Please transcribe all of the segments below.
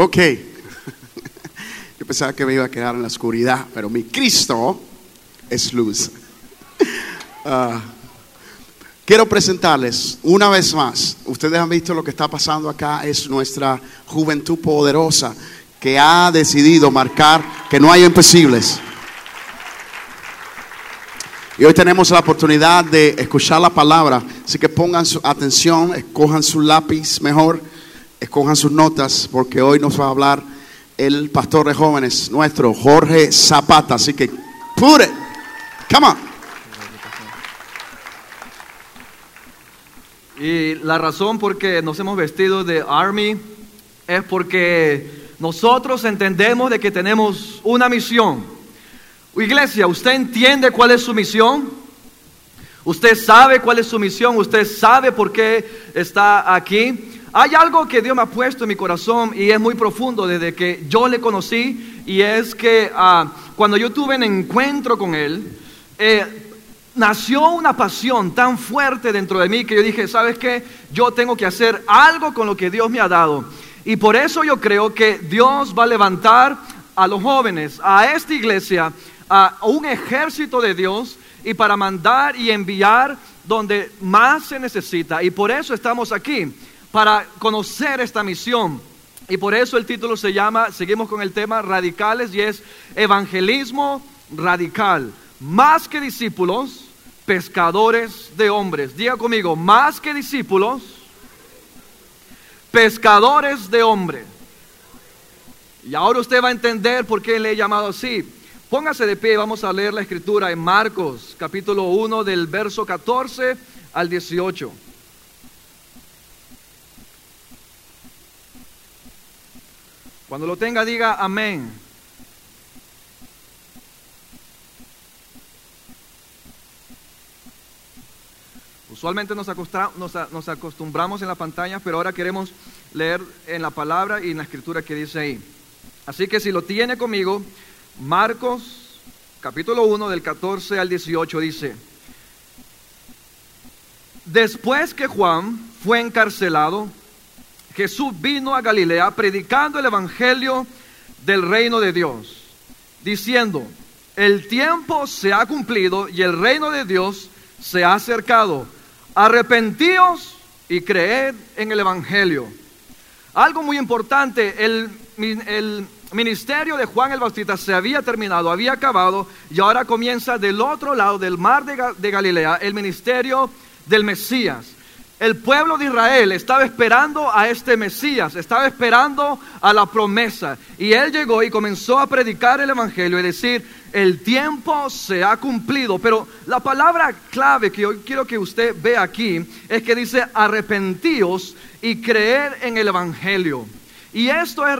Ok. Yo pensaba que me iba a quedar en la oscuridad, pero mi Cristo es luz. Ah, quiero presentarles una vez más. Ustedes han visto lo que está pasando acá. Es nuestra juventud poderosa que ha decidido marcar que no hay imposibles. Y hoy tenemos la oportunidad de escuchar la palabra. Así que pongan su atención, escojan su lápiz mejor, escojan sus notas, porque hoy nos va a hablar el pastor de jóvenes nuestro, Jorge Zapata. Así que, put it. Come on. Y la razón por que nos hemos vestido de Army es porque nosotros entendemos de que tenemos una misión. Iglesia, ¿usted entiende cuál es su misión? ¿Usted sabe cuál es su misión? ¿Usted sabe por qué está aquí? Hay algo que Dios me ha puesto en mi corazón y es muy profundo desde que yo le conocí y es que ah, cuando yo tuve un encuentro con Él, eh, nació una pasión tan fuerte dentro de mí que yo dije, ¿sabes qué? Yo tengo que hacer algo con lo que Dios me ha dado. Y por eso yo creo que Dios va a levantar a los jóvenes, a esta iglesia, a un ejército de Dios y para mandar y enviar donde más se necesita. Y por eso estamos aquí, para conocer esta misión. Y por eso el título se llama, seguimos con el tema radicales y es evangelismo radical. Más que discípulos, pescadores de hombres. Diga conmigo, más que discípulos, pescadores de hombres. Y ahora usted va a entender por qué le he llamado así. Póngase de pie, vamos a leer la escritura en Marcos, capítulo 1, del verso 14 al 18. Cuando lo tenga, diga amén. Usualmente nos, acostumbramos en la pantalla, pero ahora queremos leer en la palabra y en la escritura que dice ahí. Así que si lo tiene conmigo, Marcos capítulo 1 del 14 al 18 dice, después que Juan fue encarcelado, Jesús vino a Galilea predicando el Evangelio del reino de Dios, diciendo, el tiempo se ha cumplido y el reino de Dios se ha acercado. Arrepentíos y creed en el Evangelio. Algo muy importante, el, ministerio de Juan el Bautista se había terminado, había acabado, y ahora comienza del otro lado del mar de, Galilea el ministerio del Mesías. El pueblo de Israel estaba esperando a este Mesías, estaba esperando a la promesa. Y él llegó y comenzó a predicar el Evangelio y decir, el tiempo se ha cumplido. Pero la palabra clave que hoy quiero que usted vea aquí es que dice, arrepentíos y creer en el Evangelio. Y esto es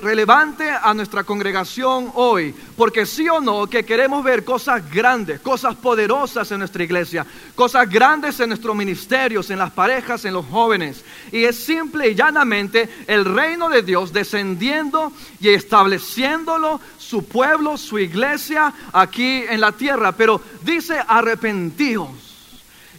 relevante a nuestra congregación hoy, porque sí o no que queremos ver cosas grandes, cosas poderosas en nuestra iglesia, cosas grandes en nuestros ministerios, en las parejas, en los jóvenes. Y es simple y llanamente el reino de Dios descendiendo y estableciéndolo, su pueblo, su iglesia aquí en la tierra. Pero dice arrepentidos.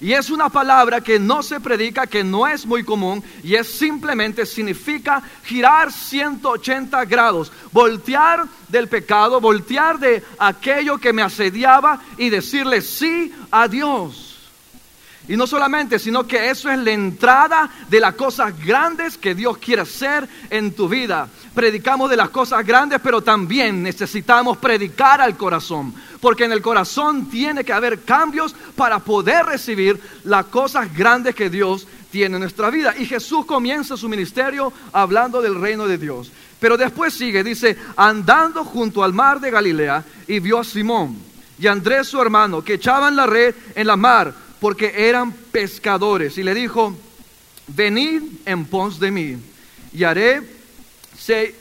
Y es una palabra que no se predica, que no es muy común, y es simplemente significa girar 180 grados, voltear del pecado, voltear de aquello que me asediaba y decirle sí a Dios. Y no solamente, sino que eso es la entrada de las cosas grandes que Dios quiere hacer en tu vida. Predicamos de las cosas grandes, pero también necesitamos predicar al corazón. Porque en el corazón tiene que haber cambios para poder recibir las cosas grandes que Dios tiene en nuestra vida. Y Jesús comienza su ministerio hablando del reino de Dios. Pero después sigue, dice, andando junto al mar de Galilea y vio a Simón y Andrés su hermano que echaban la red en la mar porque eran pescadores. Y le dijo, venid en pos de mí y haré, se,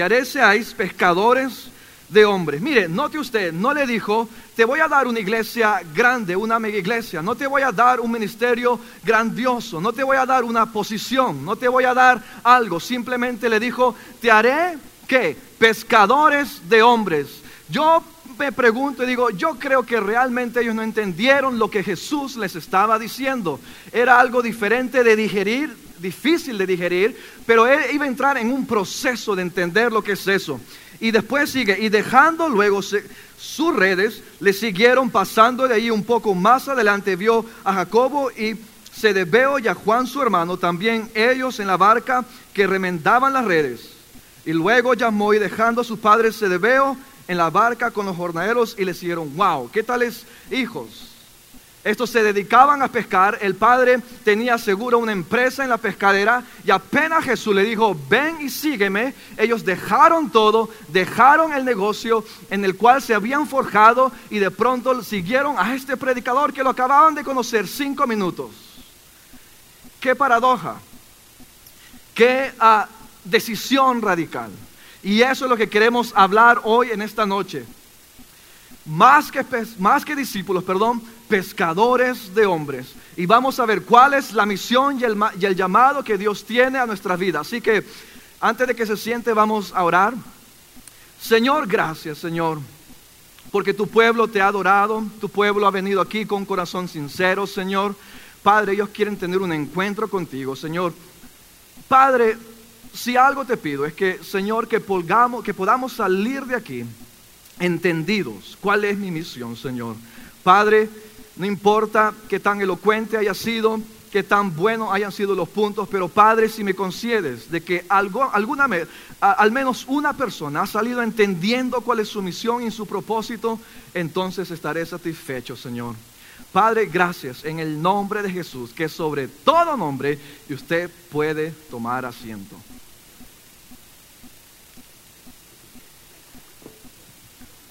haré seáis pescadores de hombres. Mire, note usted, no le dijo, te voy a dar una iglesia grande, una mega iglesia, no te voy a dar un ministerio grandioso, no te voy a dar una posición, no te voy a dar algo, simplemente le dijo, te haré, ¿qué? Pescadores de hombres. Yo me pregunto y digo, yo creo que realmente ellos no entendieron lo que Jesús les estaba diciendo. Era algo diferente de digerir, difícil de digerir, pero él iba a entrar en un proceso de entender lo que es eso. Y después sigue, y dejando luego sus redes, le siguieron pasando de ahí un poco más adelante, vio a Jacobo y Zebedeo y a Juan su hermano, también ellos en la barca que remendaban las redes. Y luego llamó y dejando a sus padres Zebedeo en la barca con los jornaleros y le siguieron, wow, ¿qué tales hijos? Estos se dedicaban a pescar, el padre tenía seguro una empresa en la pescadera y apenas Jesús le dijo, ven y sígueme, ellos dejaron todo, dejaron el negocio en el cual se habían forjado y de pronto siguieron a este predicador que lo acababan de conocer cinco minutos. Qué paradoja, qué ah, decisión radical. Y eso es lo que queremos hablar hoy en esta noche. Más que, más que discípulos, perdón, pescadores de hombres. Y vamos a ver cuál es la misión y el, llamado que Dios tiene a nuestra vida. Así que antes de que se siente, vamos a orar. Señor, gracias, Señor, porque tu pueblo te ha adorado, tu pueblo ha venido aquí con corazón sincero, Señor. Padre, ellos quieren tener un encuentro contigo, Señor. Padre, si algo te pido es que, Señor, que, que podamos salir de aquí entendidos cuál es mi misión, Señor. Padre, no importa qué tan elocuente haya sido, qué tan buenos hayan sido los puntos, pero Padre, si me concedes de que algo, alguna al menos una persona ha salido entendiendo cuál es su misión y su propósito, entonces estaré satisfecho, Señor. Padre, gracias en el nombre de Jesús, que sobre todo nombre, usted puede tomar asiento.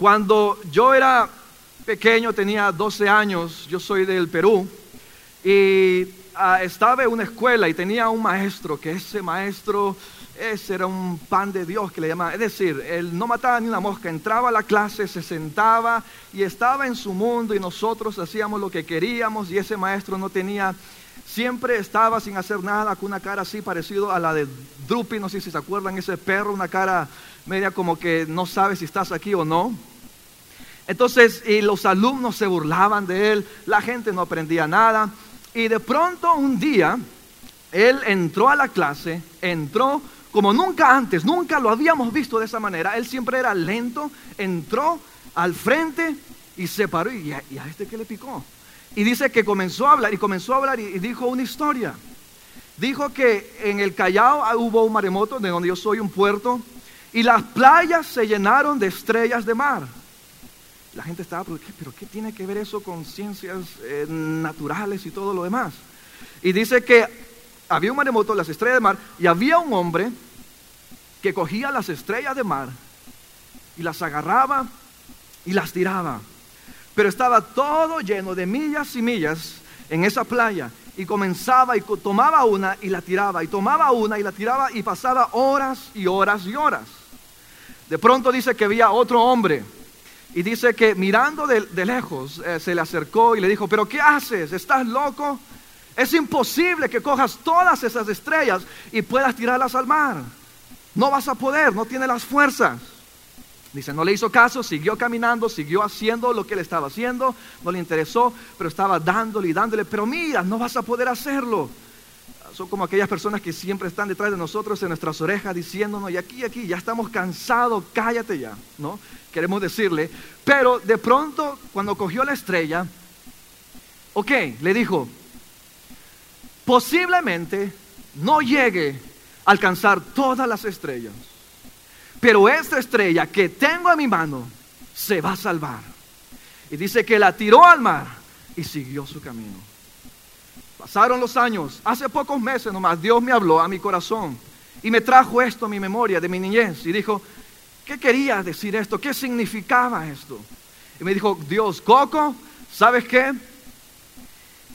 Cuando yo era pequeño, tenía 12 años, yo soy del Perú, y ah, estaba en una escuela y tenía un maestro, que ese maestro, era un pan de Dios que le llamaba, es decir, él no mataba ni una mosca, entraba a la clase, se sentaba y estaba en su mundo y nosotros hacíamos lo que queríamos y ese maestro no tenía siempre estaba sin hacer nada, con una cara así parecido a la de Drupi, no sé si se acuerdan, ese perro, una cara media como que no sabe si estás aquí o no. Entonces, y los alumnos se burlaban de él, la gente no aprendía nada. Y de pronto un día, él entró a la clase, entró como nunca antes, nunca lo habíamos visto de esa manera. Él siempre era lento, entró al frente y se paró. ¿Y a, este que le picó? Y dice que comenzó a hablar y comenzó a hablar y, y dijo una historia. Dijo que en el Callao hubo un maremoto, de donde yo soy un puerto, y las playas se llenaron de estrellas de mar. La gente estaba, ¿pero qué, tiene que ver eso con ciencias eh, naturales y todo lo demás? Y dice que había un maremoto, las estrellas de mar, y había un hombre que cogía las estrellas de mar y las agarraba y las tiraba. Pero estaba todo lleno de millas y millas en esa playa. Y comenzaba y tomaba una y la tiraba, y tomaba una y la tiraba, y pasaba horas y horas y horas. De pronto dice que había otro hombre y dice que mirando de, lejos eh, se le acercó y le dijo, pero ¿qué haces? ¿Estás loco? Es imposible que cojas todas esas estrellas y puedas tirarlas al mar. No vas a poder, no tiene las fuerzas. Dice, no le hizo caso, siguió caminando, siguió haciendo lo que él estaba haciendo, no le interesó, pero estaba dándole y dándole, pero mira, no vas a poder hacerlo son como aquellas personas que siempre están detrás de nosotros en nuestras orejas diciéndonos, y aquí, aquí, ya estamos cansados, cállate ya, ¿no? Queremos decirle, pero de pronto cuando cogió la estrella, ok, le dijo, posiblemente no llegue a alcanzar todas las estrellas, pero esta estrella que tengo en mi mano se va a salvar. Y dice que la tiró al mar y siguió su camino. Pasaron los años, hace pocos meses nomás, Dios me habló a mi corazón y me trajo esto a mi memoria de mi niñez y dijo, ¿qué quería decir esto? ¿Qué significaba esto? Y me dijo, Dios, Coco, ¿sabes qué?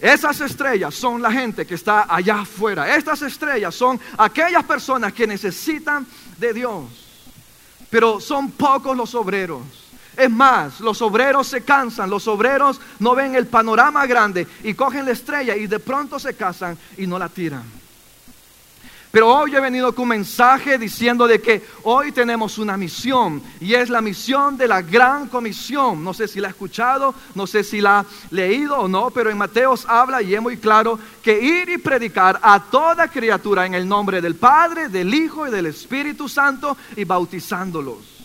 Esas estrellas son la gente que está allá afuera. Estas estrellas son aquellas personas que necesitan de Dios. Pero son pocos los obreros es más, los obreros se cansan, los obreros no ven el panorama grande y cogen la estrella y de pronto se casan y no la tiran. Pero hoy he venido con un mensaje diciendo de que hoy tenemos una misión y es la misión de la gran comisión. No sé si la ha escuchado, no sé si la ha leído o no, pero en Mateos habla y es muy claro que ir y predicar a toda criatura en el nombre del Padre, del Hijo y del Espíritu Santo y bautizándolos.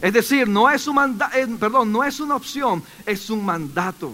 Es decir, no es un eh, perdón, no es una opción, es un mandato.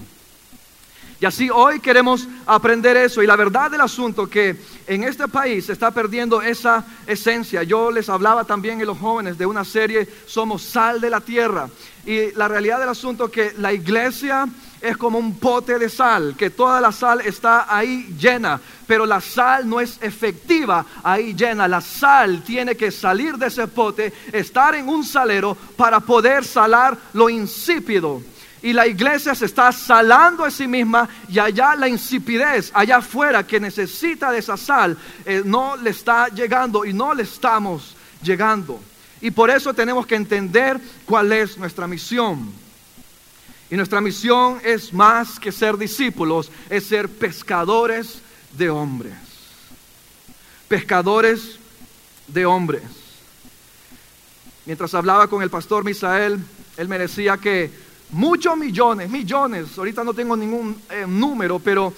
Y así hoy queremos aprender eso. Y la verdad del asunto que en este país se está perdiendo esa esencia. Yo les hablaba también en los jóvenes de una serie Somos sal de la tierra. Y la realidad del asunto que la iglesia es como un pote de sal, que toda la sal está ahí llena, pero la sal no es efectiva ahí llena. La sal tiene que salir de ese pote, estar en un salero para poder salar lo insípido y la iglesia se está salando a sí misma y allá la insipidez, allá afuera que necesita de esa sal, eh, no le está llegando y no le estamos llegando. Y por eso tenemos que entender cuál es nuestra misión. Y nuestra misión es más que ser discípulos, es ser pescadores de hombres. Pescadores de hombres. Mientras hablaba con el pastor Misael, él me decía que muchos millones, millones, ahorita no tengo ningún eh, número, pero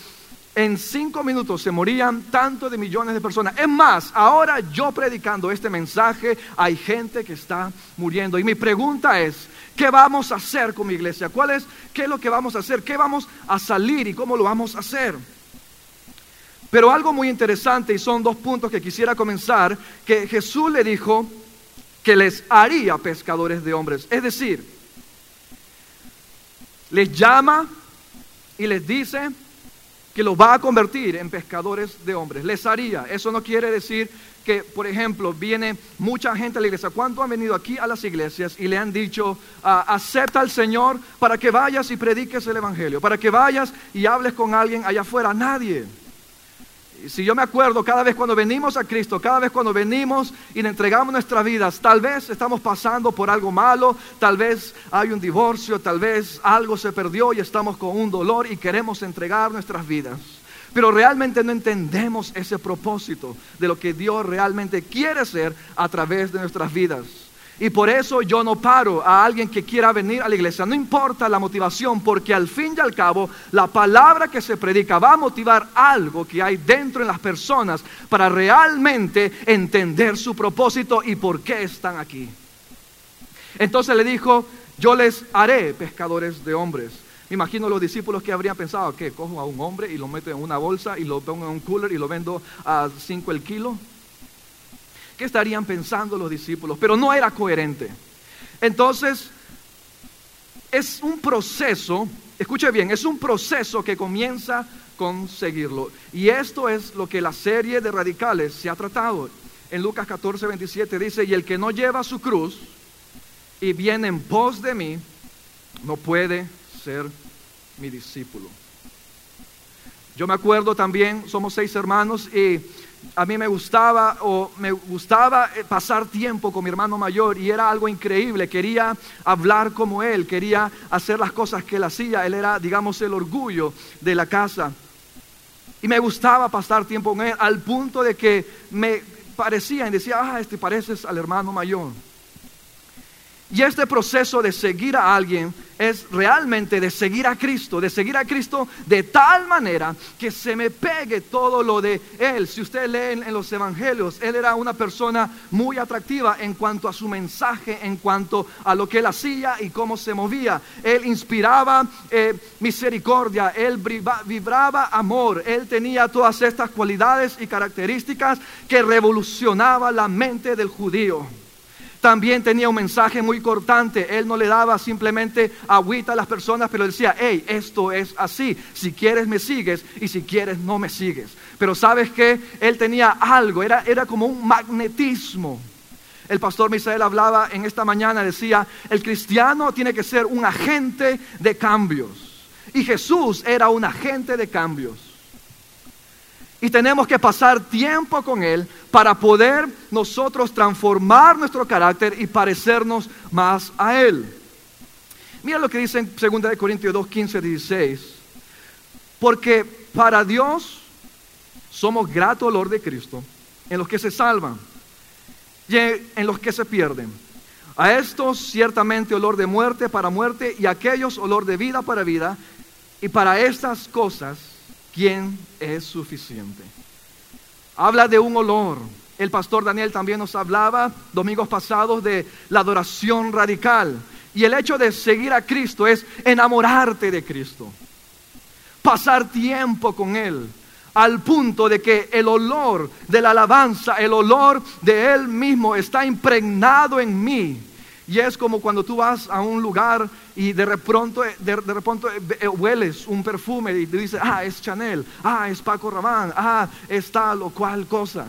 en cinco minutos se morían tantos de millones de personas. Es más, ahora yo predicando este mensaje, hay gente que está muriendo. Y mi pregunta es, ¿qué vamos a hacer con mi iglesia? ¿Cuál es, qué es lo que vamos a hacer? ¿Qué vamos a salir y cómo lo vamos a hacer? Pero algo muy interesante, y son dos puntos que quisiera comenzar, que Jesús le dijo que les haría pescadores de hombres. Es decir, les llama y les dice que los va a convertir en pescadores de hombres. Les haría. Eso no quiere decir que, por ejemplo, viene mucha gente a la iglesia. ¿Cuántos han venido aquí a las iglesias y le han dicho, ah, acepta al Señor para que vayas y prediques el Evangelio? Para que vayas y hables con alguien allá afuera. Nadie si yo me acuerdo, cada vez cuando venimos a Cristo, cada vez cuando venimos y le entregamos nuestras vidas, tal vez estamos pasando por algo malo, tal vez hay un divorcio, tal vez algo se perdió y estamos con un dolor y queremos entregar nuestras vidas. Pero realmente no entendemos ese propósito de lo que Dios realmente quiere hacer a través de nuestras vidas. Y por eso yo no paro a alguien que quiera venir a la iglesia. No importa la motivación, porque al fin y al cabo la palabra que se predica va a motivar algo que hay dentro en las personas para realmente entender su propósito y por qué están aquí. Entonces le dijo, yo les haré pescadores de hombres. Me imagino los discípulos que habrían pensado, que cojo a un hombre y lo meto en una bolsa y lo pongo en un cooler y lo vendo a 5 el kilo. ¿Qué estarían pensando los discípulos? Pero no era coherente. Entonces, es un proceso, escuche bien, es un proceso que comienza con seguirlo. Y esto es lo que la serie de radicales se ha tratado. En Lucas 14, 27 dice, y el que no lleva su cruz y viene en pos de mí, no puede ser mi discípulo. Yo me acuerdo también, somos seis hermanos y a mí me gustaba o me gustaba eh, pasar tiempo con mi hermano mayor y era algo increíble. Quería hablar como él, quería hacer las cosas que él hacía. Él era, digamos, el orgullo de la casa. Y me gustaba pasar tiempo con él al punto de que me parecía y decía, ah, este pareces al hermano mayor. Y este proceso de seguir a alguien es realmente de seguir a Cristo, de seguir a Cristo de tal manera que se me pegue todo lo de Él. Si usted lee en, los evangelios, Él era una persona muy atractiva en cuanto a su mensaje, en cuanto a lo que Él hacía y cómo se movía. Él inspiraba eh, misericordia, Él vibraba amor, Él tenía todas estas cualidades y características que revolucionaba la mente del judío también tenía un mensaje muy cortante. Él no le daba simplemente agüita a las personas, pero decía, hey, esto es así. Si quieres me sigues y si quieres no me sigues. Pero sabes que él tenía algo, era, era como un magnetismo. El pastor Misael hablaba en esta mañana, decía, el cristiano tiene que ser un agente de cambios. Y Jesús era un agente de cambios. Y tenemos que pasar tiempo con Él para poder nosotros transformar nuestro carácter y parecernos más a Él. Mira lo que dice en 2 Corintios 2, 15, 16. Porque para Dios somos grato olor de Cristo en los que se salvan y en los que se pierden. A estos ciertamente olor de muerte para muerte y a aquellos olor de vida para vida. Y para estas cosas, ¿quién es suficiente? Habla de un olor. El pastor Daniel también nos hablaba domingos pasados de la adoración radical. Y el hecho de seguir a Cristo es enamorarte de Cristo. Pasar tiempo con Él al punto de que el olor de la alabanza, el olor de Él mismo está impregnado en mí. Y es como cuando tú vas a un lugar y de pronto, de, de eh, hueles un perfume y te dices, ah, es Chanel, ah, es Paco Rabanne, ah, es tal o cual cosa.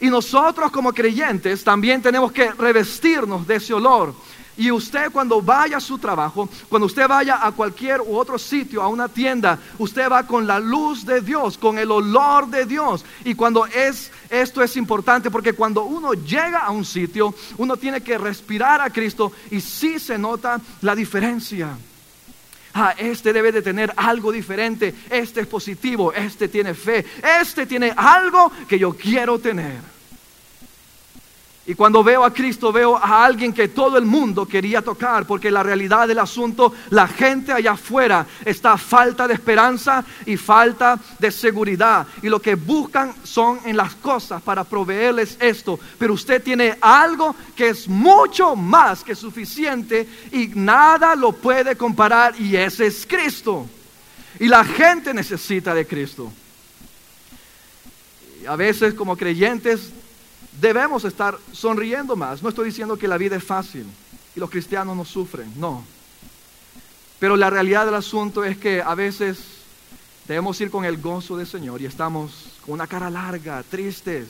Y nosotros como creyentes también tenemos que revestirnos de ese olor. Y usted cuando vaya a su trabajo, cuando usted vaya a cualquier u otro sitio, a una tienda, usted va con la luz de Dios, con el olor de Dios. Y cuando es, esto es importante porque cuando uno llega a un sitio, uno tiene que respirar a Cristo y sí se nota la diferencia. Ah, este debe de tener algo diferente, este es positivo, este tiene fe, este tiene algo que yo quiero tener. Y cuando veo a Cristo veo a alguien que todo el mundo quería tocar, porque la realidad del asunto, la gente allá afuera está falta de esperanza y falta de seguridad. Y lo que buscan son en las cosas para proveerles esto. Pero usted tiene algo que es mucho más que suficiente y nada lo puede comparar y ese es Cristo. Y la gente necesita de Cristo. Y a veces como creyentes debemos estar sonriendo más. No estoy diciendo que la vida es fácil y los cristianos no sufren, no. Pero la realidad del asunto es que a veces debemos ir con el gozo del Señor y estamos con una cara larga, tristes.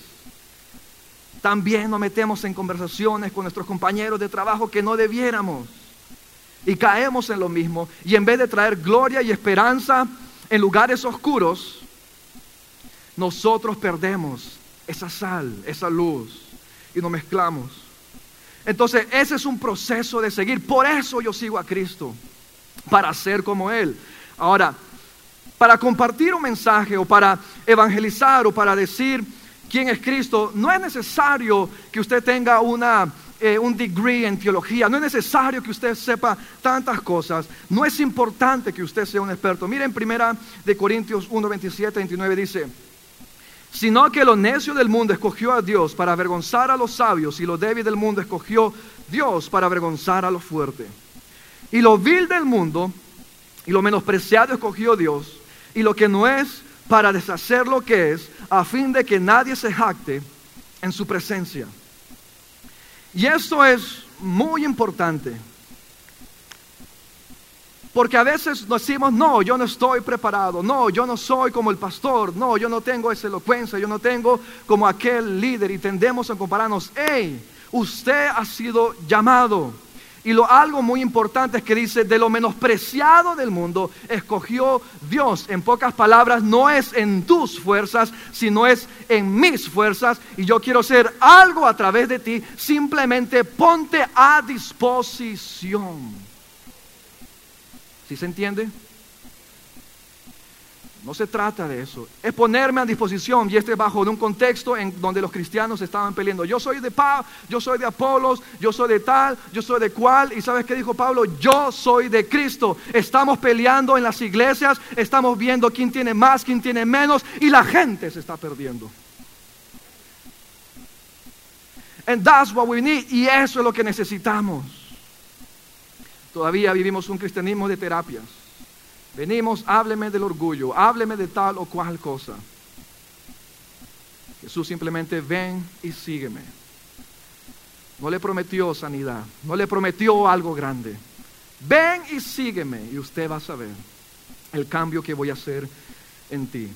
También nos metemos en conversaciones con nuestros compañeros de trabajo que no debiéramos. Y caemos en lo mismo. Y en vez de traer gloria y esperanza en lugares oscuros, nosotros perdemos esa sal, esa luz, y nos mezclamos. Entonces, ese es un proceso de seguir. Por eso yo sigo a Cristo, para ser como Él. Ahora, para compartir un mensaje o para evangelizar o para decir quién es Cristo, no es necesario que usted tenga una, eh, un degree en teología, no es necesario que usted sepa tantas cosas, no es importante que usted sea un experto. Miren, primera de Corintios 1, 27, 29 dice, sino que lo necio del mundo escogió a Dios para avergonzar a los sabios y lo débil del mundo escogió Dios para avergonzar a los fuertes. Y lo vil del mundo y lo menospreciado escogió Dios y lo que no es para deshacer lo que es a fin de que nadie se jacte en su presencia. Y esto es muy importante. Porque a veces decimos, no, yo no estoy preparado, no, yo no soy como el pastor, no, yo no tengo esa elocuencia, yo no tengo como aquel líder y tendemos a compararnos, hey, usted ha sido llamado. Y lo algo muy importante es que dice, de lo menospreciado del mundo escogió Dios. En pocas palabras, no es en tus fuerzas, sino es en mis fuerzas. Y yo quiero hacer algo a través de ti. Simplemente ponte a disposición se entiende? No se trata de eso. Es ponerme a disposición y este bajo de un contexto en donde los cristianos estaban peleando. Yo soy de Pablo, yo soy de Apolos, yo soy de tal, yo soy de cual. ¿Y sabes qué dijo Pablo? Yo soy de Cristo. Estamos peleando en las iglesias, estamos viendo quién tiene más, quién tiene menos y la gente se está perdiendo. And that's what we need. Y eso es lo que necesitamos. Todavía vivimos un cristianismo de terapias. Venimos, hábleme del orgullo, hábleme de tal o cual cosa. Jesús simplemente ven y sígueme. No le prometió sanidad, no le prometió algo grande. Ven y sígueme y usted va a saber el cambio que voy a hacer en ti.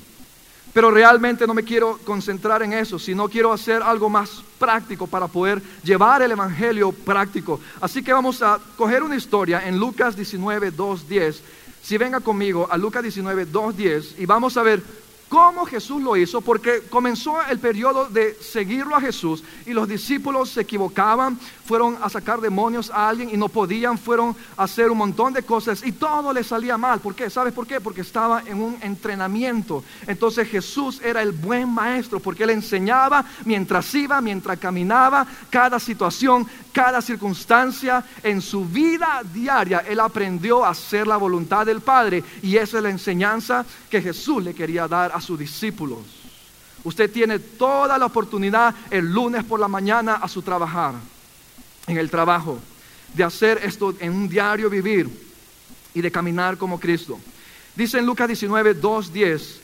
Pero realmente no me quiero concentrar en eso, sino quiero hacer algo más práctico para poder llevar el Evangelio práctico. Así que vamos a coger una historia en Lucas 19, 2, 10. Si venga conmigo a Lucas 19, 2, 10 y vamos a ver cómo Jesús lo hizo, porque comenzó el periodo de seguirlo a Jesús y los discípulos se equivocaban, fueron a sacar demonios a alguien y no podían, fueron a hacer un montón de cosas y todo les salía mal. ¿Por qué? ¿Sabes por qué? Porque estaba en un entrenamiento. Entonces Jesús era el buen maestro porque él enseñaba mientras iba, mientras caminaba, cada situación, cada circunstancia en su vida diaria, él aprendió a hacer la voluntad del Padre y esa es la enseñanza que Jesús le quería dar a sus discípulos. Usted tiene toda la oportunidad el lunes por la mañana a su trabajar, en el trabajo, de hacer esto en un diario vivir y de caminar como Cristo. Dice en Lucas 19, 2, 10,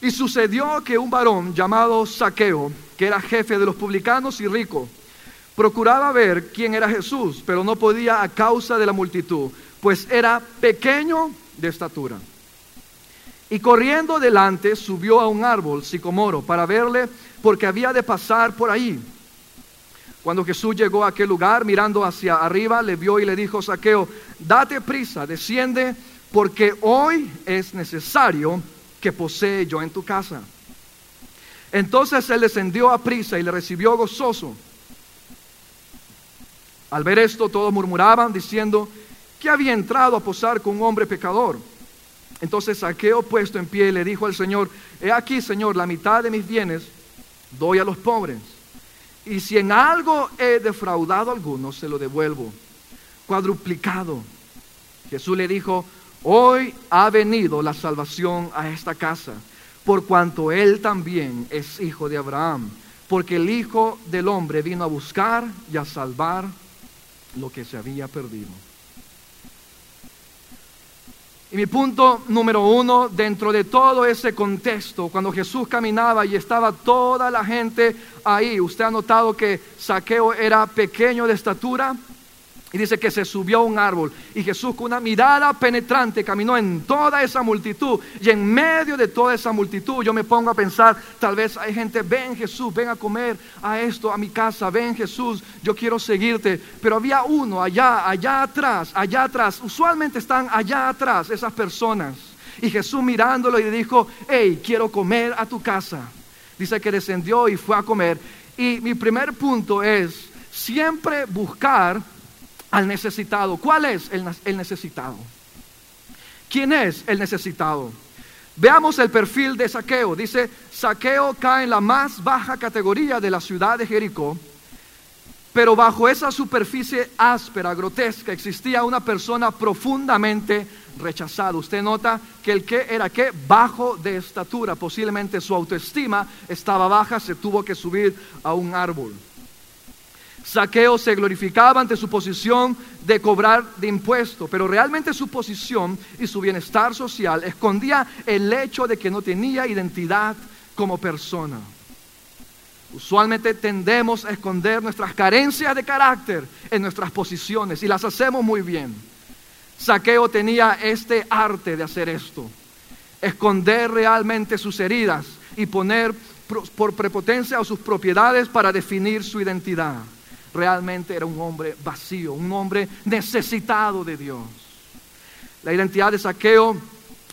y sucedió que un varón llamado Saqueo, que era jefe de los publicanos y rico, procuraba ver quién era Jesús, pero no podía a causa de la multitud, pues era pequeño de estatura. Y corriendo delante subió a un árbol sicomoro para verle porque había de pasar por ahí. Cuando Jesús llegó a aquel lugar, mirando hacia arriba, le vio y le dijo, Saqueo, date prisa, desciende, porque hoy es necesario que posee yo en tu casa. Entonces él descendió a prisa y le recibió gozoso. Al ver esto, todos murmuraban, diciendo, que había entrado a posar con un hombre pecador. Entonces Saqueo puesto en pie le dijo al Señor, he aquí Señor, la mitad de mis bienes doy a los pobres. Y si en algo he defraudado a alguno, se lo devuelvo, cuadruplicado. Jesús le dijo, hoy ha venido la salvación a esta casa, por cuanto él también es hijo de Abraham, porque el Hijo del Hombre vino a buscar y a salvar lo que se había perdido. Y mi punto número uno, dentro de todo ese contexto, cuando Jesús caminaba y estaba toda la gente ahí, usted ha notado que Saqueo era pequeño de estatura, y dice que se subió a un árbol y Jesús con una mirada penetrante caminó en toda esa multitud. Y en medio de toda esa multitud yo me pongo a pensar, tal vez hay gente, ven Jesús, ven a comer a esto, a mi casa, ven Jesús, yo quiero seguirte. Pero había uno allá, allá atrás, allá atrás. Usualmente están allá atrás esas personas. Y Jesús mirándolo y le dijo, hey, quiero comer a tu casa. Dice que descendió y fue a comer. Y mi primer punto es siempre buscar al necesitado. ¿Cuál es el, necesitado? ¿Quién es el necesitado? Veamos el perfil de Saqueo. Dice, Saqueo cae en la más baja categoría de la ciudad de Jericó, pero bajo esa superficie áspera, grotesca, existía una persona profundamente rechazada. Usted nota que el que era que bajo de estatura, posiblemente su autoestima estaba baja, se tuvo que subir a un árbol. Saqueo se glorificaba ante su posición de cobrar de impuesto, pero realmente su posición y su bienestar social escondía el hecho de que no tenía identidad como persona. Usualmente tendemos a esconder nuestras carencias de carácter en nuestras posiciones y las hacemos muy bien. Saqueo tenía este arte de hacer esto, esconder realmente sus heridas y poner por prepotencia a sus propiedades para definir su identidad realmente era un hombre vacío, un hombre necesitado de Dios. La identidad de saqueo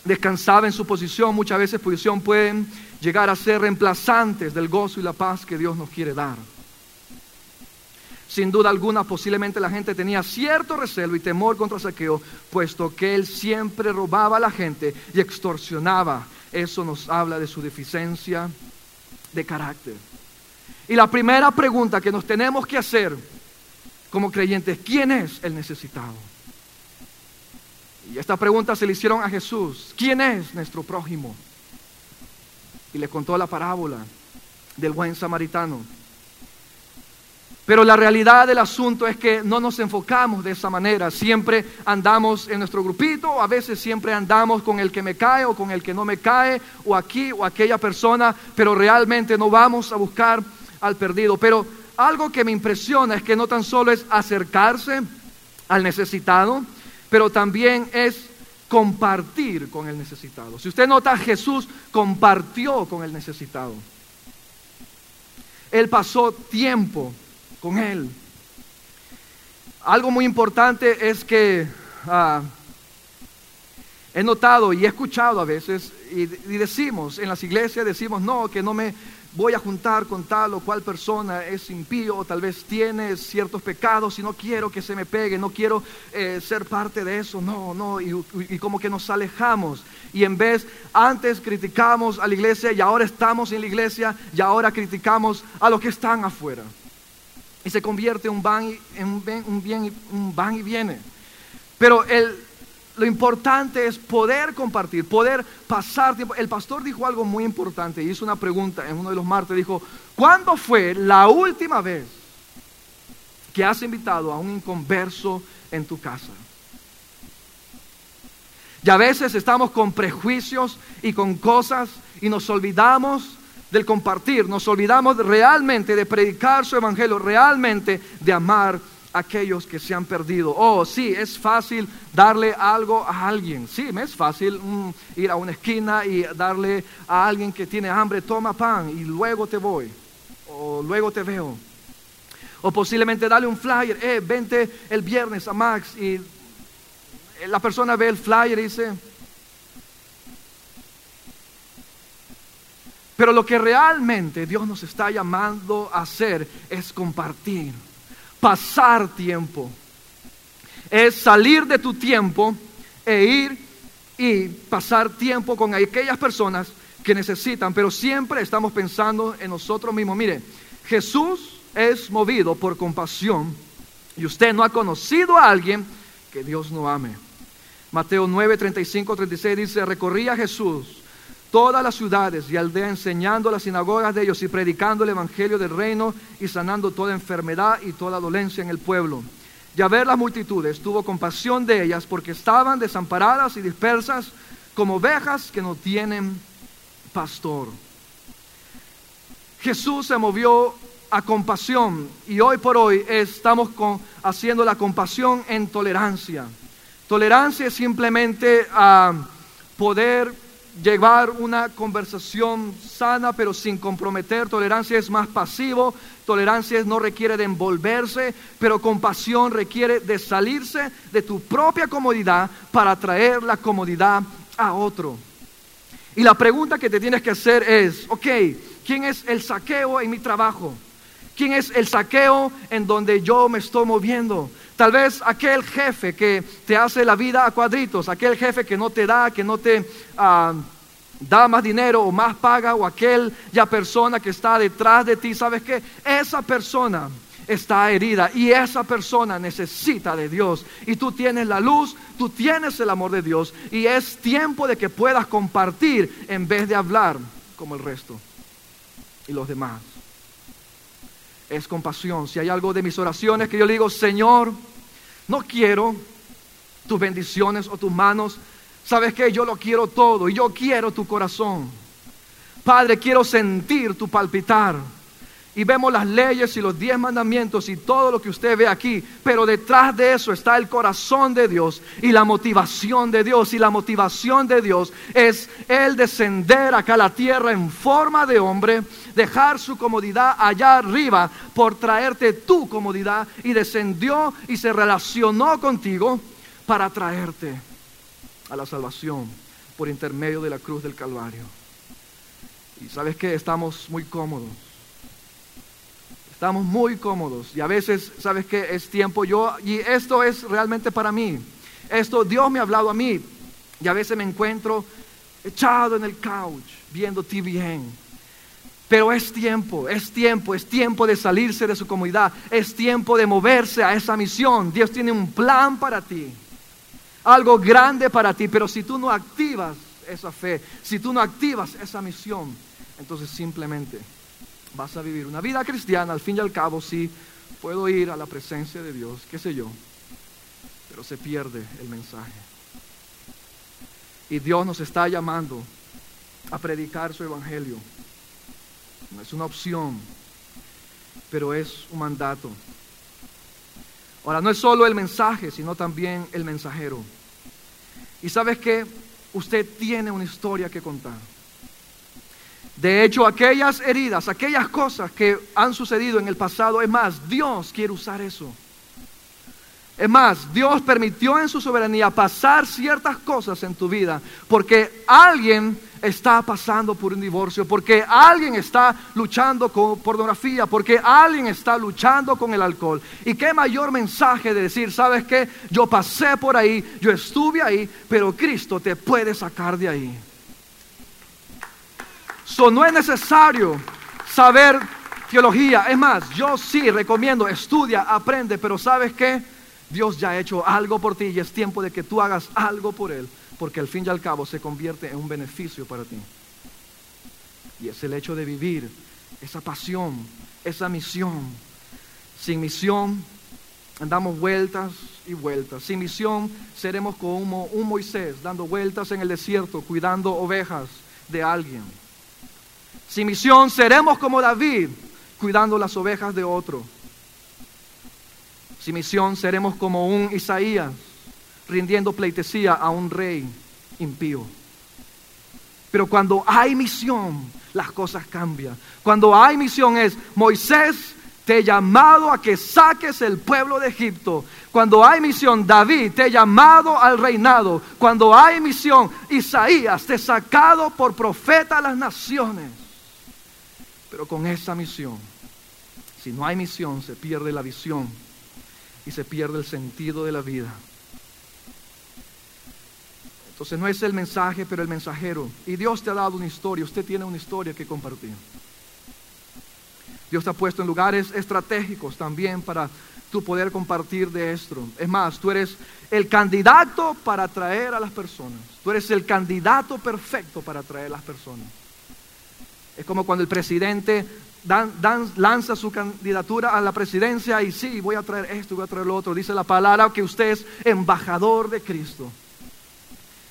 descansaba en su posición, muchas veces posición pueden llegar a ser reemplazantes del gozo y la paz que Dios nos quiere dar. Sin duda alguna, posiblemente la gente tenía cierto recelo y temor contra Saqueo, puesto que él siempre robaba a la gente y extorsionaba. Eso nos habla de su deficiencia de carácter. Y la primera pregunta que nos tenemos que hacer como creyentes, ¿quién es el necesitado? Y esta pregunta se le hicieron a Jesús, ¿quién es nuestro prójimo? Y le contó la parábola del buen samaritano. Pero la realidad del asunto es que no nos enfocamos de esa manera. Siempre andamos en nuestro grupito, a veces siempre andamos con el que me cae o con el que no me cae, o aquí o aquella persona, pero realmente no vamos a buscar al perdido. Pero algo que me impresiona es que no tan solo es acercarse al necesitado, pero también es compartir con el necesitado. Si usted nota, Jesús compartió con el necesitado. Él pasó tiempo con él. Algo muy importante es que ah, He notado y he escuchado a veces y, y decimos en las iglesias, decimos, no, que no me voy a juntar con tal o cual persona, es impío o tal vez tiene ciertos pecados y no quiero que se me pegue, no quiero eh, ser parte de eso, no, no, y, como que nos alejamos. Y en vez, antes criticamos a la iglesia y ahora estamos en la iglesia y ahora criticamos a los que están afuera. Y se convierte en un van y, en un un bien- un van y viene. Pero el, lo importante es poder compartir, poder pasar tiempo. El pastor dijo algo muy importante, hizo una pregunta en uno de los martes, dijo, ¿cuándo fue la última vez que has invitado a un inconverso en tu casa? Y a veces estamos con prejuicios y con cosas y nos olvidamos del compartir, nos olvidamos realmente de predicar su evangelio, realmente de amar aquellos que se han perdido. Oh, sí, es fácil darle algo a alguien. Sí, me es fácil mm, ir a una esquina y darle a alguien que tiene hambre, toma pan y luego te voy. O luego te veo. O posiblemente darle un flyer, eh, vente el viernes a Max y la persona ve el flyer y dice, pero lo que realmente Dios nos está llamando a hacer es compartir, pasar tiempo, es salir de tu tiempo e ir y pasar tiempo con aquellas personas que necesitan, pero siempre estamos pensando en nosotros mismos. Mire, Jesús es movido por compasión y usted no ha conocido a alguien que Dios no ame. Mateo 9, 35, 36 dice, recorría Jesús todas las ciudades y aldeas enseñando las sinagogas de ellos y predicando el evangelio del reino y sanando toda enfermedad y toda dolencia en el pueblo. Y a ver las multitudes, tuvo compasión de ellas porque estaban desamparadas y dispersas como ovejas que no tienen pastor. Jesús se movió a compasión y hoy por hoy estamos con- haciendo la compasión en tolerancia. Tolerancia es simplemente ah, poder llevar una conversación sana pero sin comprometer. Tolerancia es más pasivo. Tolerancia no requiere de envolverse, pero compasión requiere de salirse de tu propia comodidad para traer la comodidad a otro. Y la pregunta que te tienes que hacer es, ok, ¿quién es el saqueo en mi trabajo? ¿Quién es el saqueo en donde yo me estoy moviendo? Tal vez aquel jefe que te hace la vida a cuadritos, aquel jefe que no te da, que no te ah, da más dinero o más paga, o aquel ya persona que está detrás de ti, ¿sabes qué? Esa persona está herida y esa persona necesita de Dios. Y tú tienes la luz, tú tienes el amor de Dios y es tiempo de que puedas compartir en vez de hablar como el resto y los demás es compasión. Si hay algo de mis oraciones que yo le digo, Señor, no quiero tus bendiciones o tus manos. ¿Sabes qué? Yo lo quiero todo y yo quiero tu corazón. Padre, quiero sentir tu palpitar. Y vemos las leyes y los diez mandamientos y todo lo que usted ve aquí. Pero detrás de eso está el corazón de Dios y la motivación de Dios. Y la motivación de Dios es el descender acá a la tierra en forma de hombre, dejar su comodidad allá arriba por traerte tu comodidad. Y descendió y se relacionó contigo para traerte a la salvación por intermedio de la cruz del Calvario. Y sabes que estamos muy cómodos. Estamos muy cómodos y a veces, ¿sabes qué? Es tiempo yo, y esto es realmente para mí. Esto Dios me ha hablado a mí y a veces me encuentro echado en el couch viendo TVN. Pero es tiempo, es tiempo, es tiempo de salirse de su comodidad, es tiempo de moverse a esa misión. Dios tiene un plan para ti, algo grande para ti, pero si tú no activas esa fe, si tú no activas esa misión, entonces simplemente vas a vivir una vida cristiana, al fin y al cabo sí, puedo ir a la presencia de Dios, qué sé yo, pero se pierde el mensaje. Y Dios nos está llamando a predicar su evangelio. No es una opción, pero es un mandato. Ahora, no es solo el mensaje, sino también el mensajero. Y sabes que usted tiene una historia que contar. De hecho, aquellas heridas, aquellas cosas que han sucedido en el pasado, es más, Dios quiere usar eso. Es más, Dios permitió en su soberanía pasar ciertas cosas en tu vida porque alguien está pasando por un divorcio, porque alguien está luchando con pornografía, porque alguien está luchando con el alcohol. Y qué mayor mensaje de decir, ¿sabes qué? Yo pasé por ahí, yo estuve ahí, pero Cristo te puede sacar de ahí. So, no es necesario saber teología. Es más, yo sí recomiendo, estudia, aprende, pero ¿sabes qué? Dios ya ha hecho algo por ti y es tiempo de que tú hagas algo por Él, porque al fin y al cabo se convierte en un beneficio para ti. Y es el hecho de vivir esa pasión, esa misión. Sin misión andamos vueltas y vueltas. Sin misión seremos como un Moisés dando vueltas en el desierto, cuidando ovejas de alguien. Sin misión seremos como David, cuidando las ovejas de otro. Sin misión seremos como un Isaías, rindiendo pleitesía a un rey impío. Pero cuando hay misión, las cosas cambian. Cuando hay misión es, Moisés te he llamado a que saques el pueblo de Egipto. Cuando hay misión, David te he llamado al reinado. Cuando hay misión, Isaías te he sacado por profeta a las naciones. Pero con esa misión, si no hay misión, se pierde la visión y se pierde el sentido de la vida. Entonces no es el mensaje, pero el mensajero. Y Dios te ha dado una historia, usted tiene una historia que compartir. Dios te ha puesto en lugares estratégicos también para tu poder compartir de esto. Es más, tú eres el candidato para atraer a las personas. Tú eres el candidato perfecto para atraer a las personas. Es como cuando el presidente lanza su candidatura a la presidencia y sí, voy a traer esto, voy a traer lo otro. Dice la palabra que usted es embajador de Cristo.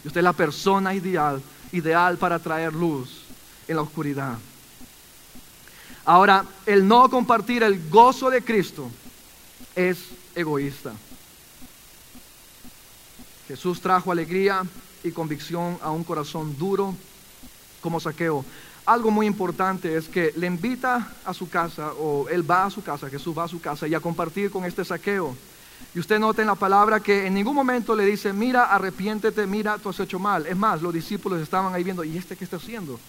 Y usted es la persona ideal, ideal para traer luz en la oscuridad. Ahora, el no compartir el gozo de Cristo es egoísta. Jesús trajo alegría y convicción a un corazón duro como saqueo algo muy importante es que le invita a su casa, o él va a su casa, Jesús va a su casa y a compartir con este saqueo. Y usted nota en la palabra que en ningún momento le dice, mira, arrepiéntete, mira, tú has hecho mal. Es más, los discípulos estaban ahí viendo, ¿y este qué está haciendo?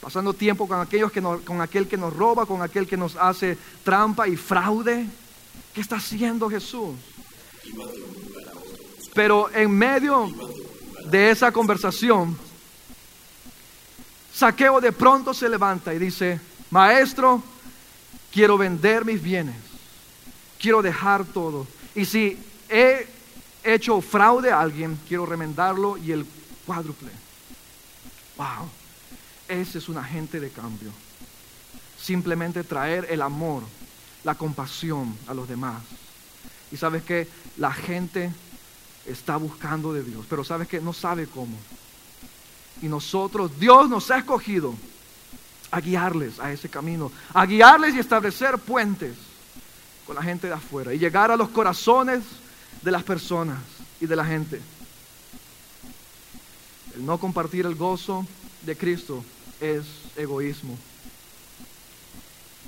Pasando tiempo con, aquellos que con aquel que nos roba, con aquel que nos hace trampa y fraude. ¿Qué está haciendo Jesús? Pero en medio de esa conversación, Saqueo de pronto se levanta y dice, maestro, quiero vender mis bienes, quiero dejar todo. Y si he hecho fraude a alguien, quiero remendarlo y el cuádruple. Wow, ese es un agente de cambio. Simplemente traer el amor, la compasión a los demás. Y sabes que la gente está buscando de Dios, pero sabes que no sabe cómo. Y nosotros, Dios nos ha escogido a guiarles a ese camino, a guiarles y establecer puentes con la gente de afuera y llegar a los corazones de las personas y de la gente. El no compartir el gozo de Cristo es egoísmo.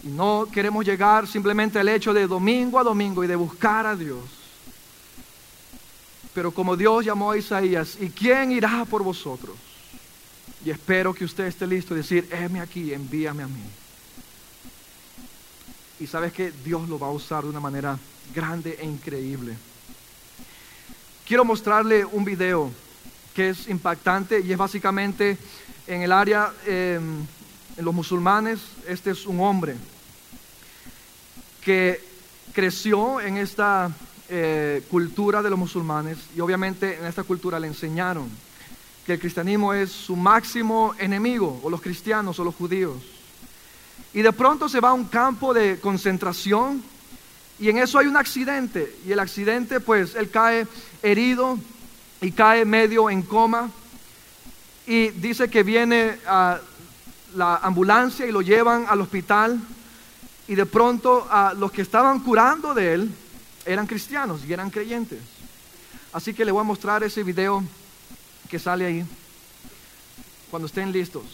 Y no queremos llegar simplemente al hecho de domingo a domingo y de buscar a Dios. Pero como Dios llamó a Isaías, ¿y quién irá por vosotros? Y espero que usted esté listo y decir, heme aquí, envíame a mí. Y sabes que Dios lo va a usar de una manera grande e increíble. Quiero mostrarle un video que es impactante y es básicamente en el área, em, en los musulmanes, este es un hombre que creció en esta eh, cultura de los musulmanes y obviamente en esta cultura le enseñaron que el cristianismo es su máximo enemigo, o los cristianos o los judíos. Y de pronto se va a un campo de concentración y en eso hay un accidente. Y el accidente, pues, él cae herido y cae medio en coma. Y dice que viene la ambulancia y lo llevan al hospital. Y de pronto a los que estaban curando de él eran cristianos y eran creyentes. Así que le voy a mostrar ese video que sale ahí. Cuando estén listos.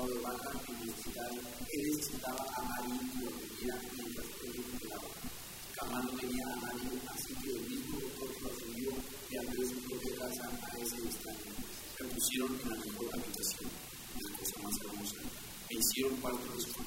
donde va la publicidad, él necesitaba amarillo, venía en las películas. tenía a amarillo, así que el mismo autor lo asumió y abrió su propia casa a ese instante. Se pusieron en la mejor habitación, la cosa más hermosa, e hicieron cuarto de su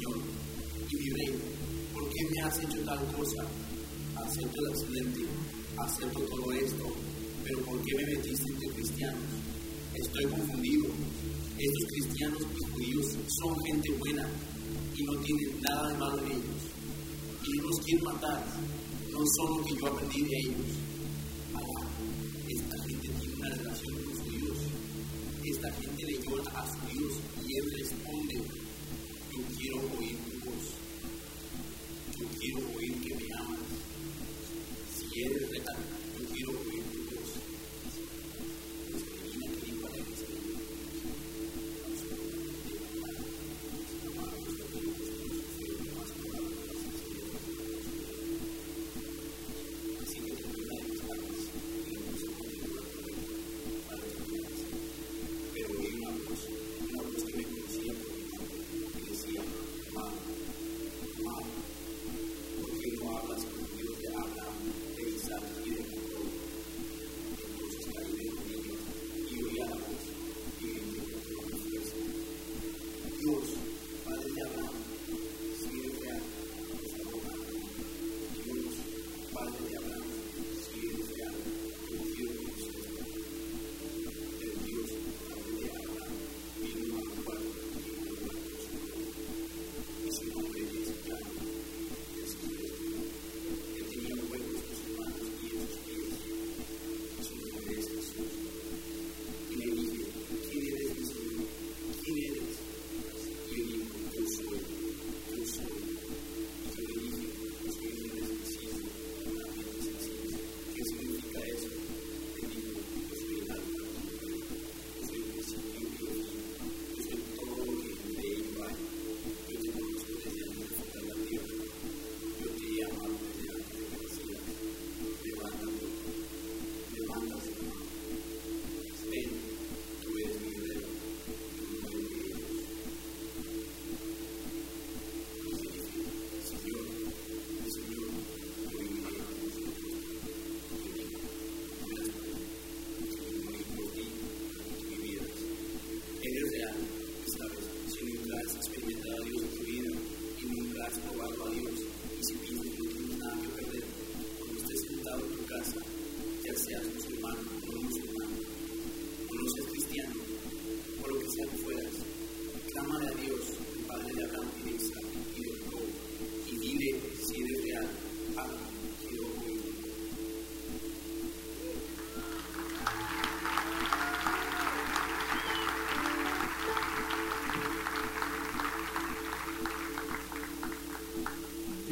Y mi Rey, ¿por qué me has hecho tal cosa? Acepto el accidente, acepto todo esto, pero ¿por qué me metiste entre cristianos? Estoy confundido. Estos cristianos y judíos son gente buena y no tienen nada de malo en ellos. Y no los quieren matar, no son lo que yo aprendí de ellos. Ahora, esta gente tiene una relación con su Dios. Esta gente le llora a su Dios y él les yo quiero oír tu voz. Yo quiero oír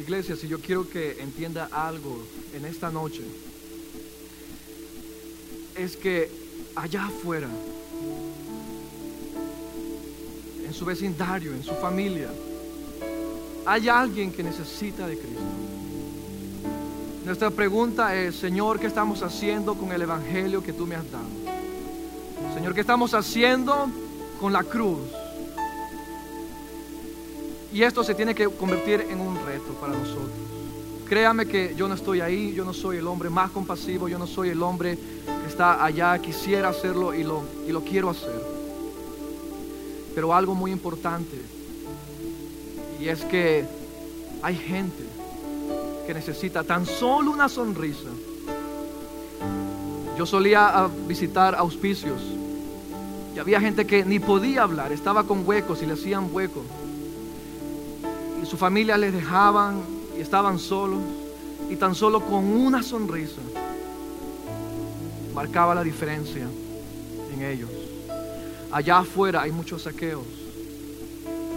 iglesia, si yo quiero que entienda algo en esta noche, es que allá afuera, en su vecindario, en su familia, hay alguien que necesita de Cristo. Nuestra pregunta es, Señor, ¿qué estamos haciendo con el Evangelio que tú me has dado? Señor, ¿qué estamos haciendo con la cruz? Y esto se tiene que convertir en un reto para nosotros. Créame que yo no estoy ahí, yo no soy el hombre más compasivo, yo no soy el hombre que está allá, quisiera hacerlo y lo, y lo quiero hacer. Pero algo muy importante, y es que hay gente que necesita tan solo una sonrisa. Yo solía ah, visitar auspicios y había gente que ni podía hablar, estaba con huecos y le hacían huecos. Su familia les dejaban y estaban solos y tan solo con una sonrisa marcaba la diferencia en ellos. Allá afuera hay muchos saqueos.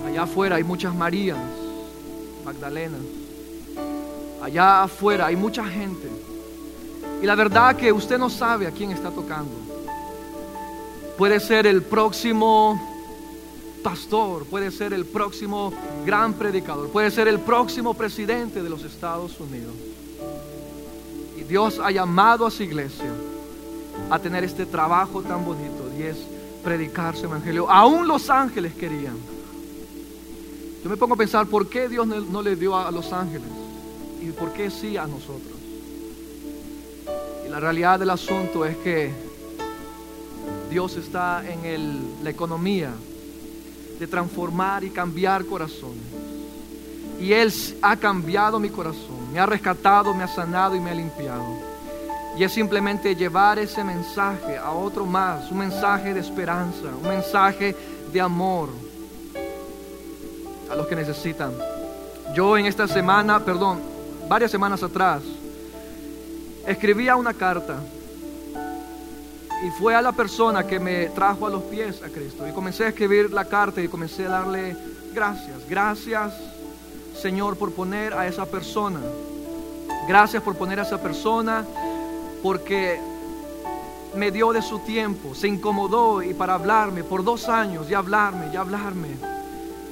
Allá afuera hay muchas Marías, Magdalenas. Allá afuera hay mucha gente. Y la verdad que usted no sabe a quién está tocando. Puede ser el próximo pastor, puede ser el próximo gran predicador, puede ser el próximo presidente de los Estados Unidos. Y Dios ha llamado a su iglesia a tener este trabajo tan bonito y es predicar su evangelio. Aún los ángeles querían. Yo me pongo a pensar por qué Dios no, le dio a los ángeles y por qué sí a nosotros. Y la realidad del asunto es que Dios está en el, la economía de transformar y cambiar corazones. Y Él ha cambiado mi corazón, me ha rescatado, me ha sanado y me ha limpiado. Y es simplemente llevar ese mensaje a otro más, un mensaje de esperanza, un mensaje de amor a los que necesitan. Yo en esta semana, perdón, varias semanas atrás, escribía una carta y fue a la persona que me trajo a los pies a Cristo. Y comencé a escribir la carta y comencé a darle gracias. Gracias, Señor, por poner a esa persona. Gracias por poner a esa persona porque me dio de su tiempo, se incomodó y para hablarme por dos años y hablarme y hablarme.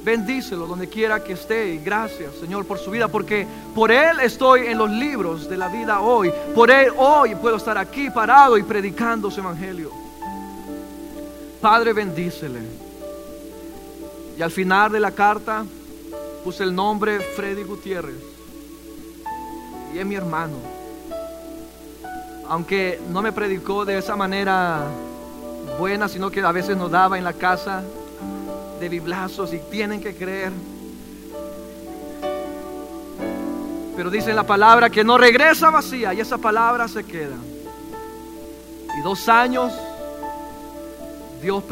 Bendícelo donde quiera que esté. Y gracias, Señor, por su vida, porque por Él estoy en los libros de la vida hoy. Por Él hoy puedo estar aquí parado y predicando su evangelio. Padre, bendícele. Y al final de la carta puse el nombre Freddy Gutiérrez. Y es mi hermano. Aunque no me predicó de esa manera buena, sino que a veces nos daba en la casa de biblazos y tienen que creer. Pero dice la palabra que no regresa vacía y esa palabra se queda. Y dos años Dios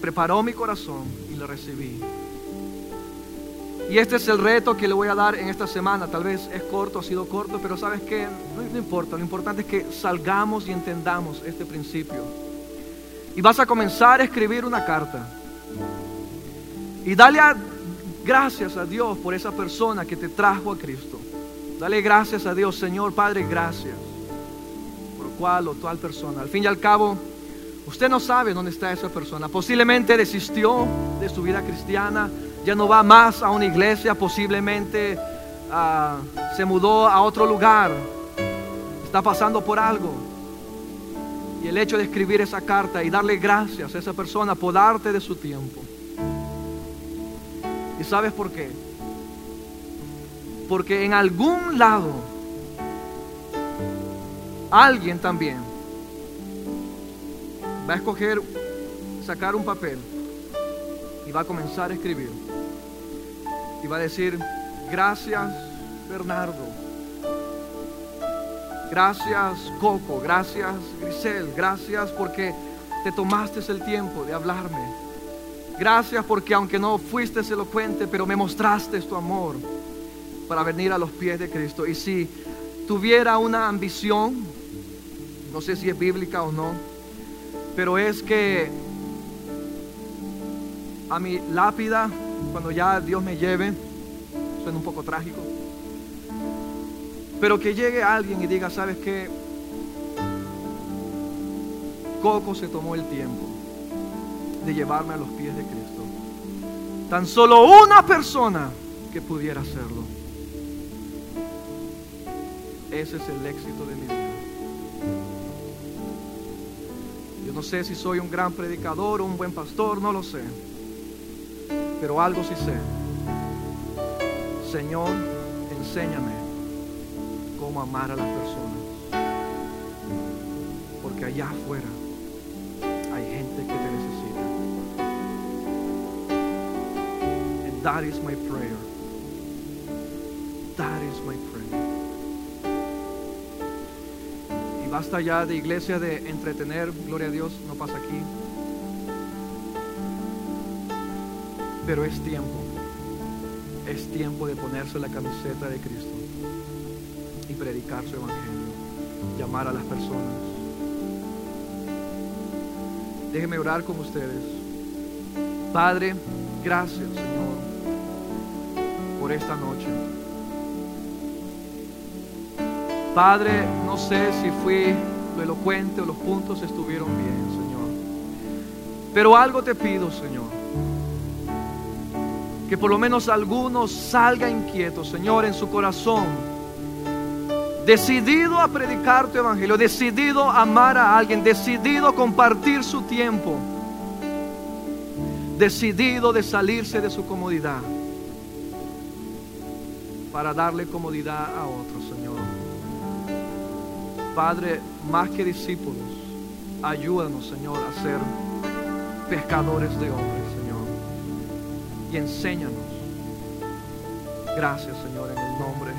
preparó mi corazón y lo recibí. Y este es el reto que le voy a dar en esta semana. Tal vez es corto, ha sido corto, pero sabes que no, no importa. Lo importante es que salgamos y entendamos este principio. Y vas a comenzar a escribir una carta. Y dale gracias a Dios por esa persona que te trajo a Cristo. Dale gracias a Dios, Señor Padre, gracias por cual o tal persona. Al fin y al cabo, usted no sabe dónde está esa persona. Posiblemente desistió de su vida cristiana, ya no va más a una iglesia, posiblemente uh, se mudó a otro lugar, está pasando por algo. Y el hecho de escribir esa carta y darle gracias a esa persona por darte de su tiempo. ¿Y sabes por qué? Porque en algún lado alguien también va a escoger sacar un papel y va a comenzar a escribir. Y va a decir, gracias Bernardo, gracias Coco, gracias Grisel, gracias porque te tomaste el tiempo de hablarme. Gracias porque aunque no fuiste elocuente, pero me mostraste tu amor para venir a los pies de Cristo. Y si tuviera una ambición, no sé si es bíblica o no, pero es que a mi lápida, cuando ya Dios me lleve, suena un poco trágico, Pero que llegue alguien y diga, ¿sabes qué? Coco se tomó el tiempo de llevarme a los pies de Cristo. Tan solo una persona que pudiera hacerlo. Ese es el éxito de mi vida. Yo no sé si soy un gran predicador o un buen pastor, no lo sé. Pero algo sí sé. Señor, enséñame cómo amar a las personas. Porque allá afuera that is my prayer. That is my prayer. Y basta ya de iglesia de entretener, gloria a Dios, no pasa aquí. Pero es tiempo, es tiempo de ponerse la camiseta de Cristo y predicar su evangelio, llamar a las personas. Déjenme orar con ustedes. Padre, gracias Señor por esta noche. Padre, no sé si fui lo elocuente o los puntos estuvieron bien, Señor. Pero algo te pido, Señor. Que por lo menos algunos salga inquieto, Señor, en su corazón. Decidido a predicar tu evangelio, decidido a amar a alguien, decidido a compartir su tiempo, decidido de salirse de su comodidad para darle comodidad a otros, Señor. Padre, más que discípulos, ayúdanos, Señor, a ser pescadores de hombres, Señor. Y enséñanos. Gracias, Señor, en el nombre.